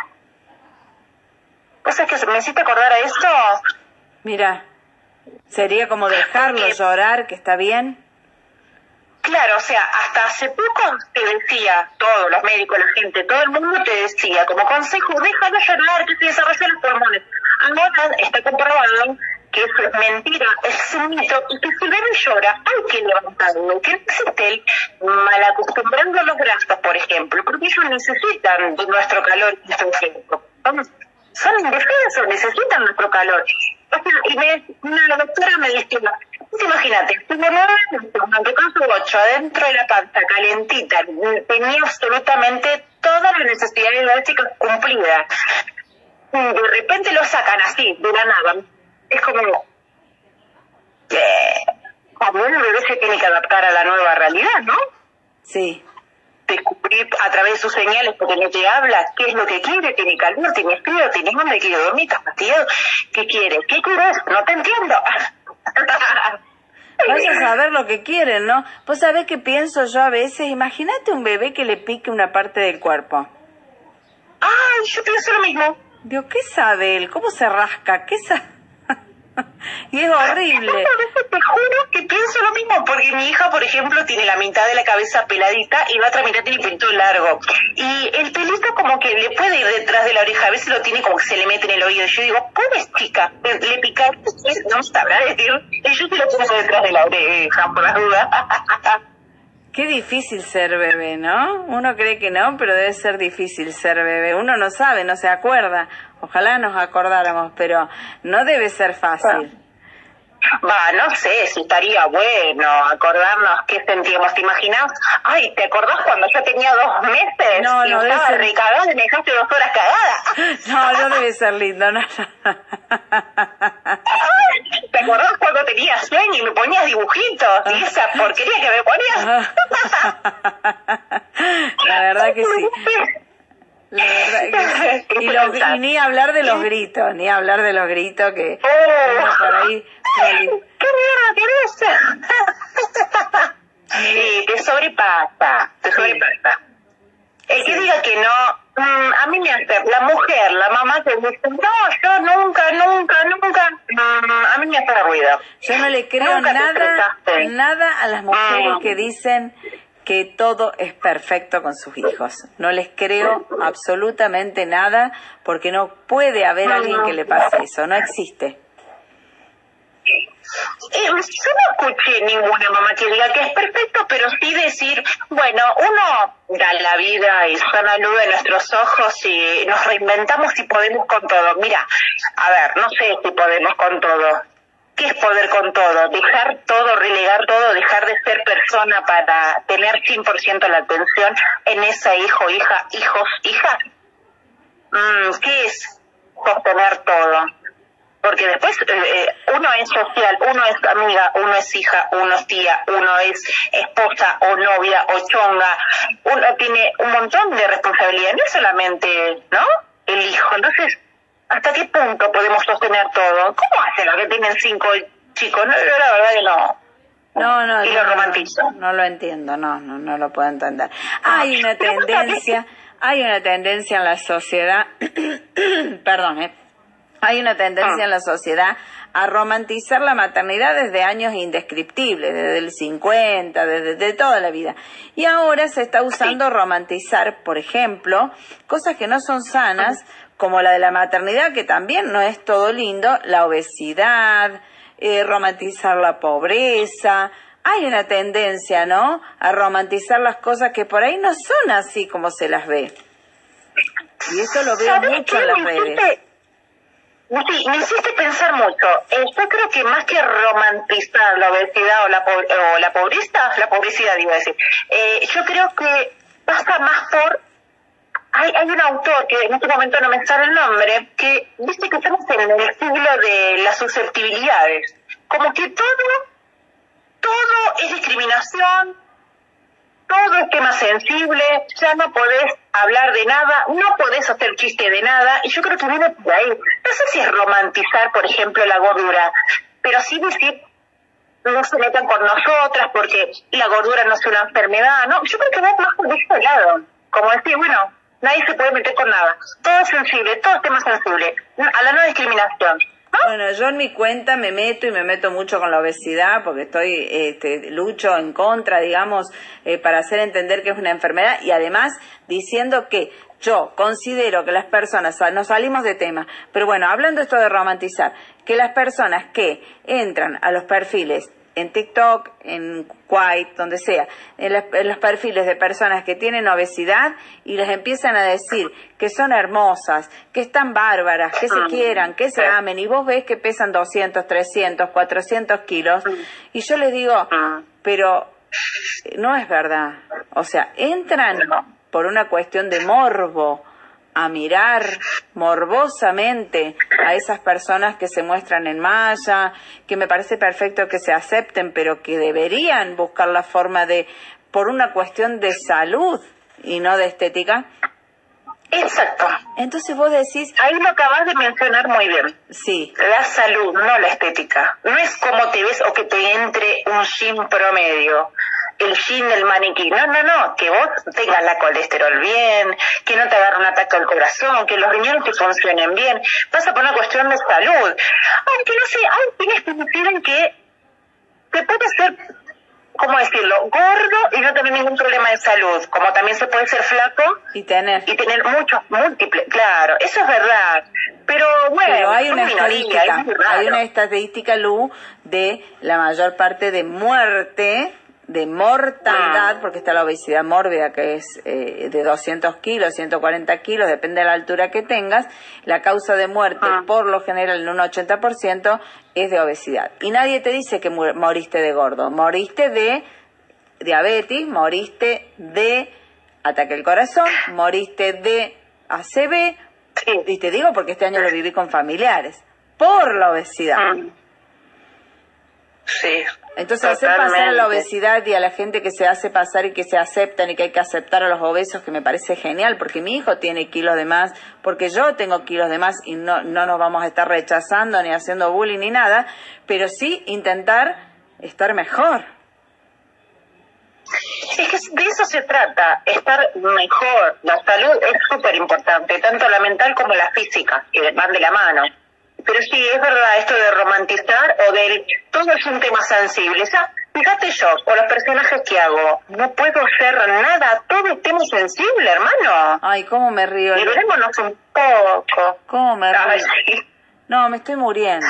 ¿Vos sabés que me hiciste acordar a esto? Mira, sería como dejarlo llorar, que está bien. Claro, o sea, hasta hace poco te decía, todos los médicos, la gente, todo el mundo te decía como consejo, déjalo llorar, que se desarrollen los pulmones. Ahora está comprobado que eso es mentira, es un mito, y que si el bebé llora, hay que levantarlo, que no existe el mal acostumbrando a los brazos, por ejemplo, porque ellos necesitan de nuestro calor y nuestro tiempo. Vamos, son indefensos, necesitan nuestro calor. O sea, y me, una doctora me decía, "Vos imagínate, tengo nueve con su ocho, adentro de la panza, calentita, tenía absolutamente todas las necesidades básicas cumplidas. De repente lo sacan así, de la nada. Es como, también el bebé se tiene que adaptar a la nueva realidad, ¿no? Sí. Descubrir a través de sus señales porque no te habla qué es lo que quiere, tiene calor, tiene frío, tiene hambre, quiere dormir, está fastidiado, ¿qué quiere? ¿Qué quieres? No te entiendo. Vaya a saber lo que quieren, ¿no? Vos sabés que pienso yo a veces, imagínate un bebé que le pique una parte del cuerpo. Ay, yo pienso lo mismo. Digo, ¿qué sabe él? ¿Cómo se rasca? ¿Qué sabe? y es horrible. A veces te juro que pienso lo mismo, porque mi hija, por ejemplo, tiene la mitad de la cabeza peladita y la otra mitad tiene el pelito largo. Y el pelito como que le puede ir detrás de la oreja, a veces lo tiene como que se le mete en el oído. Yo digo, ¿puedes, chica? Le, le pica, no sabrá decir. Y yo se lo pongo detrás de la oreja, por la duda. Qué difícil ser bebé, ¿no? Uno cree que no, pero debe ser difícil ser bebé. Uno no sabe, no se acuerda. Ojalá nos acordáramos, pero no debe ser fácil. Va, no sé si estaría bueno acordarnos qué sentíamos. ¿Te imaginas? Ay, ¿te acordás cuando yo tenía dos meses? No, y no, debe estaba ser- recagada y me dejaste dos horas cagada. No, no debe ser lindo, no. ¿Te acordás cuando tenías sueño y me ponías dibujitos? Y esa porquería que me ponías. La verdad que sí. La verdad que. Y, los- y ni hablar de los gritos, ni hablar de los gritos que uno por ahí. ¿Qué mierda querés? Sí, te sobrepasa, te sobrepasa. El que diga que no, Mm, a mí me hace, la mujer, la mamá que dice, no, yo nunca, nunca, nunca, a mí me hace ruido. Yo no le creo nada, nada a las mujeres Mm. que dicen que todo es perfecto con sus hijos. No les creo absolutamente nada porque no puede haber alguien que le pase eso, no existe. Eh, yo no escuché ninguna mamá que diga que es perfecto, pero sí decir, bueno, uno da la vida y sana luz de nuestros ojos y nos reinventamos y podemos con todo. Mira, a ver, no sé si podemos con todo. ¿Qué es poder con todo? Dejar todo, relegar todo, dejar de ser persona para tener 100% la atención en esa hijo, hija, hijos, hijas. Mm, ¿Qué es sostener todo? Porque después eh, eh, uno es social, uno es amiga, uno es hija, uno es tía, uno es esposa o novia o chonga, uno tiene un montón de responsabilidad, no es solamente, ¿no? El hijo. Entonces, ¿hasta qué punto podemos sostener todo? ¿Cómo hacen los que tienen cinco chicos? No, yo la verdad que no. No, no, Y lo no, romantizo. no lo entiendo, no, no, no lo puedo entender. Hay una tendencia, hay una tendencia en la sociedad, perdón, ¿eh? hay una tendencia en la sociedad a romantizar la maternidad desde años indescriptibles, desde el 50, desde de toda la vida. Y ahora se está usando romantizar, por ejemplo, cosas que no son sanas, como la de la maternidad, que también no es todo lindo, la obesidad, eh, romantizar la pobreza. Hay una tendencia, ¿no? A romantizar las cosas que por ahí no son así como se las ve. Y eso lo veo ¿Sabés mucho en las Me redes. Sí, me hiciste pensar mucho. Eh, yo creo que más que romantizar la obesidad o la, po- o la pobreza, la pobricidad iba a decir, eh, yo creo que pasa más por... Hay, hay un autor que en este momento no me sale el nombre, que dice que estamos en el siglo de las susceptibilidades. Como que todo, todo es discriminación, todo es tema sensible, ya no podés hablar de nada, no podés hacer chiste de nada, y yo creo que viene por ahí. No sé si es romantizar, por ejemplo, la gordura, pero sí decir, no se metan con nosotras porque la gordura no es una enfermedad, ¿no? Yo creo que va más por ese lado. Como decir, bueno, nadie se puede meter con nada. Todo es sensible, todo es tema sensible. A la no discriminación. Bueno, yo en mi cuenta me meto y me meto mucho con la obesidad porque estoy, este, lucho en contra, digamos, eh, para hacer entender que es una enfermedad y además diciendo que yo considero que las personas, nos salimos de tema, pero bueno, hablando esto de romantizar, que las personas que entran a los perfiles en TikTok, en Quite, donde sea, en, las- en los perfiles de personas que tienen obesidad y les empiezan a decir que son hermosas, que están bárbaras, que se quieran, que se amen, y vos ves que pesan 200, 300, 400 kilos, y yo les digo, pero no es verdad. O sea, entran por una cuestión de morbo a mirar morbosamente a esas personas que se muestran en malla, que me parece perfecto que se acepten, pero que deberían buscar la forma de, por una cuestión de salud y no de estética. Exacto. Entonces vos decís... Ahí lo acabas de mencionar muy bien. Sí. La salud, no la estética. No es cómo te ves o que te entre un jean promedio. El jean del maniquí. No, no, no. Que vos tengas la colesterol bien, que no te agarre un ataque al corazón, que los riñones te funcionen bien. Pasa por una cuestión de salud. Aunque no sé, hay quienes que deciden que te puede ser, ¿cómo decirlo? Gordo y no tener ningún problema de salud. Como también se puede ser flaco y tener y tener muchos múltiples. Claro, eso es verdad. Pero bueno, Pero hay una estadística, es hay una estadística, Lu, de la mayor parte de muerte, de mortandad, Ah. porque está la obesidad mórbida, que es eh, de 200 kilos, 140 kilos, depende de la altura que tengas. La causa de muerte, Ah. por lo general, en un 80%, es de obesidad. Y nadie te dice que moriste de gordo, moriste de diabetes, moriste de ataque al corazón, moriste de ACV, y te digo porque este año lo viví con familiares, por la obesidad. Sí. Entonces hacer pasar a la obesidad y a la gente que se hace pasar y que se aceptan y que hay que aceptar a los obesos, que me parece genial, porque mi hijo tiene kilos de más, porque yo tengo kilos de más y no, no nos vamos a estar rechazando ni haciendo bullying ni nada, pero sí intentar estar mejor. Es que de eso se trata, estar mejor. La salud es súper importante, tanto la mental como la física, que van de la mano. Pero sí, es verdad esto de romantizar o del... Todo es un tema sensible. Ya, fíjate yo, con los personajes que hago, no puedo hacer nada, todo es tema sensible, hermano. Ay, cómo me río. Liberémonos un poco. ¿Cómo me río? Ay, sí. No, me estoy muriendo.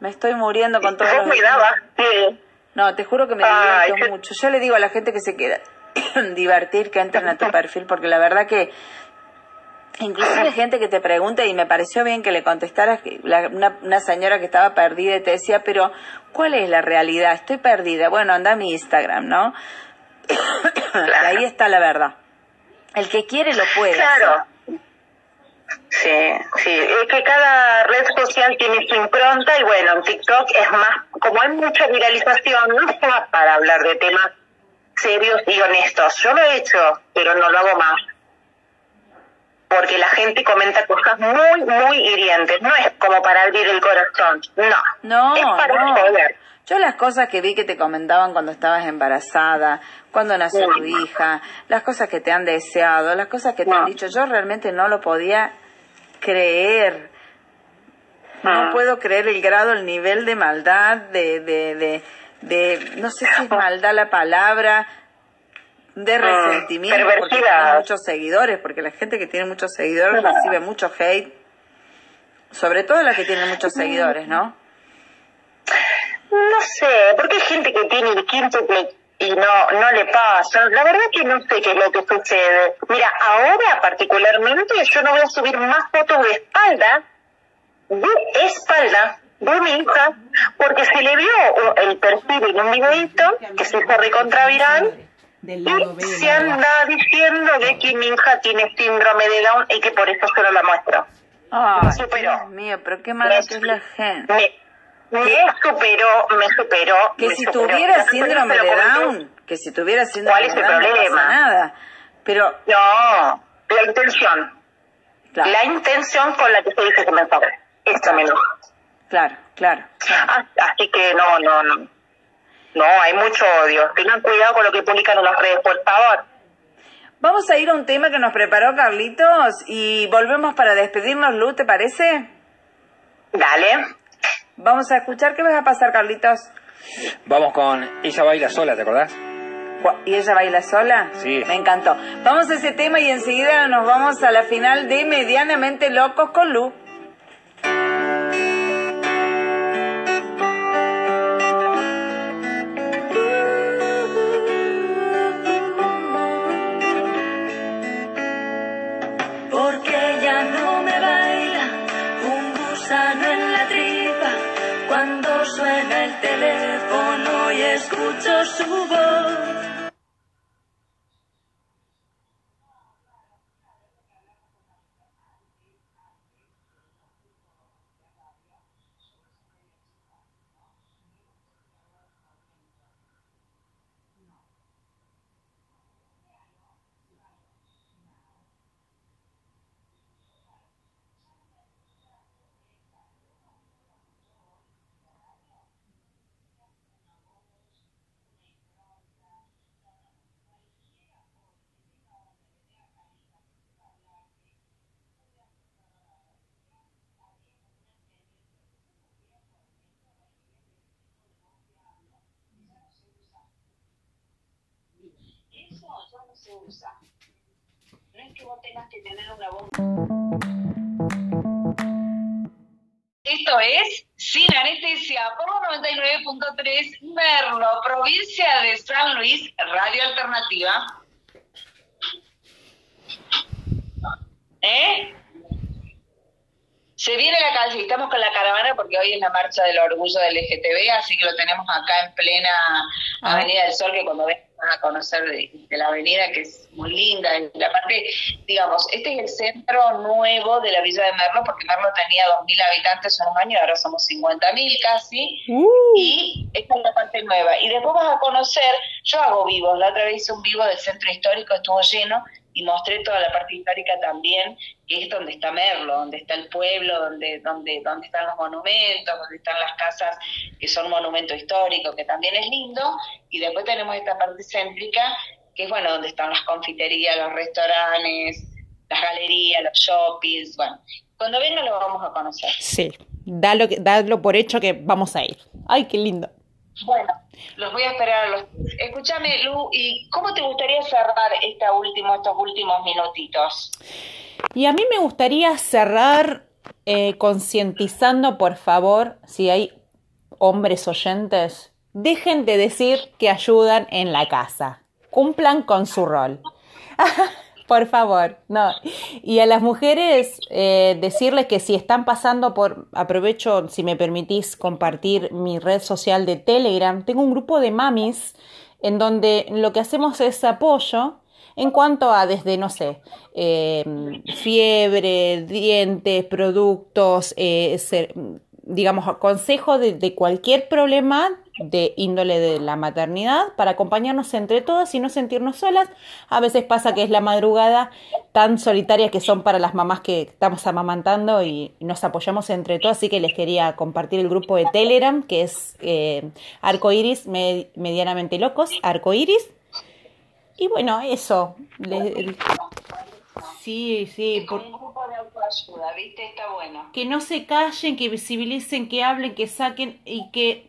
Me estoy muriendo con todo. Vos me sí. No, te juro que me divierto mucho. Yo le digo a la gente que se quiera divertir que entren a tu perfil porque la verdad que inclusive gente que te pregunta y me pareció bien que le contestaras que la- una, una señora que estaba perdida y te decía, pero ¿cuál es la realidad? Estoy perdida. Bueno, anda a mi Instagram, ¿no? Ahí está la verdad. El que quiere lo puede. Claro. hacer. Sí, sí, es que cada red social tiene su impronta y bueno, en TikTok es más, como hay mucha viralización, no está para hablar de temas serios y honestos. Yo lo he hecho, pero no lo hago más. Porque la gente comenta cosas muy, muy hirientes. No es como para abrir el corazón. No. No, Es para no. joder. Yo las cosas que vi que te comentaban cuando estabas embarazada, cuando nació tu hija, las cosas que te han deseado, las cosas que te han dicho, yo realmente no lo podía creer. No Ah. puedo creer el grado, el nivel de maldad, de, de, de, de- no sé si es maldad la palabra, de resentimiento, porque perversidad. tiene muchos seguidores, porque la gente que tiene muchos seguidores recibe mucho hate, sobre todo la que tiene muchos seguidores, ¿no? No sé, porque hay gente que tiene el quíntuple y no, no le pasa. La verdad que no sé qué es lo que sucede. Mira, ahora particularmente yo no voy a subir más fotos de espalda, de espalda de mi hija, porque se le vio el perfil en un videito que se hizo recontra viral y se anda diciendo de que mi hija tiene síndrome de Down y que por eso solo la muestro. Me superó. Dios mío, pero qué malo que es la gente. Me, me superó, me superó. Que me si superó. tuviera síndrome de. Down, que si tuviera síndrome ¿Cuál es de el Down no problema? pasa nada. Pero, No, la intención. Claro. La intención con la que se dice ese mensaje. Esto me enoja. claro, claro. Ah, Así que no, no, no. No, hay mucho odio. Tengan cuidado con lo que publican en las redes, por favor. Vamos a ir a un tema que nos preparó Carlitos y volvemos para despedirnos, Lu, ¿te parece? Dale. Vamos a escuchar qué vas a pasar, Carlitos. Vamos con Ella baila sola, ¿te acordás? ¿Y ella baila sola? Sí. Me encantó. Vamos a ese tema y enseguida nos vamos a la final de Medianamente Locos con Lu. Teléfono y escucho su se usa. No es que vos tengas que tener una voz. Esto es Sin Anestesia por 99.3 Merlo, provincia de San Luis, Radio Alternativa. ¿Eh? Se viene la calle, estamos con la caravana porque hoy es la marcha del orgullo del LGTB, así que lo tenemos acá en plena Avenida del Sol, que cuando ven van a conocer de, de la avenida, que es muy linda. La parte, digamos, este es el centro nuevo de la Villa de Merlo, porque Merlo tenía 2.000 habitantes en un año, ahora somos 50.000 casi, y esta es la parte nueva. Y después vas a conocer, yo hago vivos, la otra vez hice un vivo del centro histórico, estuvo lleno, y mostré toda la parte histórica también, que es donde está Merlo, donde está el pueblo, donde, donde, donde están los monumentos, donde están las casas que son monumento histórico, que también es lindo, y después tenemos esta parte céntrica que es bueno donde están las confiterías, los restaurantes, las galerías, los shoppings, bueno, cuando venga lo vamos a conocer. Sí, dalo, dadlo por hecho que vamos a ir. Ay, qué lindo. Bueno, los voy a esperar a los... Escúchame, Lu, ¿y cómo te gustaría cerrar esta último, estos últimos minutitos? Y a mí me gustaría cerrar eh, concientizando, por favor, si hay hombres oyentes, dejen de decir que ayudan en la casa. Cumplan con su rol. Por favor, no. Y a las mujeres eh, decirles que si están pasando por, aprovecho si me permitís compartir mi red social de Telegram, tengo un grupo de mamis en donde lo que hacemos es apoyo en cuanto a desde, no sé, eh, fiebre, dientes, productos, eh, ser- digamos, consejo de, de cualquier problema de índole de la maternidad para acompañarnos entre todas y no sentirnos solas. A veces pasa que es la madrugada tan solitaria que son para las mamás que estamos amamantando y nos apoyamos entre todas, así que les quería compartir el grupo de Telegram que es eh, Arcoiris Me- Medianamente Locos, Arcoiris. Y bueno, eso. Sí, sí, por- Autoayuda, ¿viste? Está bueno. que no se callen, que visibilicen, que hablen, que saquen y que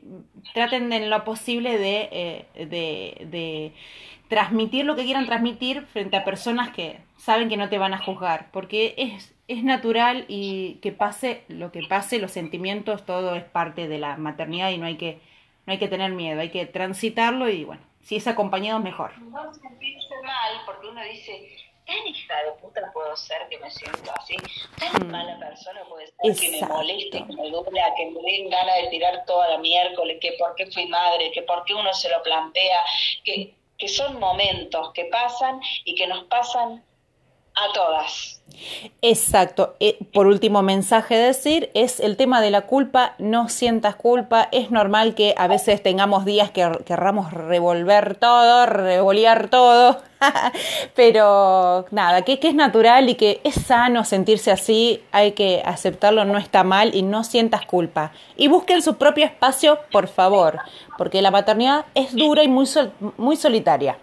traten de en lo posible de, eh, de, de transmitir lo que quieran transmitir frente a personas que saben que no te van a juzgar, porque es, es natural y que pase lo que pase, los sentimientos, todo es parte de la maternidad y no hay que, no hay que tener miedo, hay que transitarlo y bueno, si es acompañado mejor. No sentirse mal, porque uno dice, tan hija de puta puedo ser que me siento así, tan mala persona puede ser que me moleste, que me duela, que me den ganas de tirar toda la miércoles, que por qué fui madre, que por qué uno se lo plantea, que, que son momentos que pasan y que nos pasan a todas. Exacto. Eh, por último, mensaje decir, es el tema de la culpa, no sientas culpa, es normal que a veces tengamos días que querramos revolver todo, revolear todo, pero nada, que, que es natural y que es sano sentirse así, hay que aceptarlo, no está mal y no sientas culpa. Y busquen su propio espacio, por favor, porque la maternidad es dura y muy, sol- muy solitaria.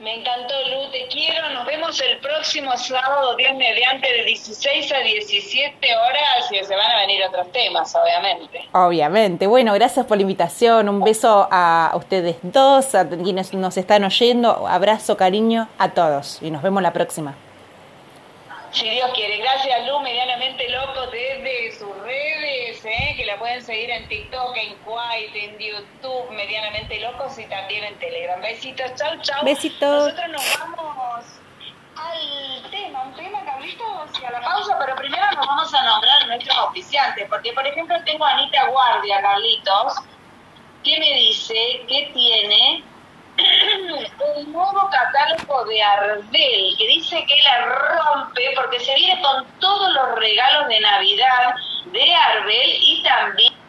Me encantó, Lu, te quiero. Nos vemos el próximo sábado, Dios mediante, de 16 a 17 horas y se van a venir otros temas, obviamente. Obviamente. Bueno, gracias por la invitación. Un beso a ustedes dos, a quienes nos están oyendo. Abrazo, cariño a todos. Y nos vemos la próxima. Si Dios quiere. Gracias, Lu, medianamente loco, desde sus redes, ¿eh? que la pueden seguir en TikTok, en Quite, en YouTube, medianamente locos y también en Telegram. Besitos, chau, chau. Besitos. Nosotros nos vamos al tema, un tema, Carlitos, y a la pausa, pero primero nos vamos a nombrar nuestros oficiantes, porque por ejemplo tengo a Anita Guardia, Carlitos, que me dice que tiene un nuevo catálogo de Arbel, que dice que la rompe porque se viene con todos los regalos de Navidad de Arbel y también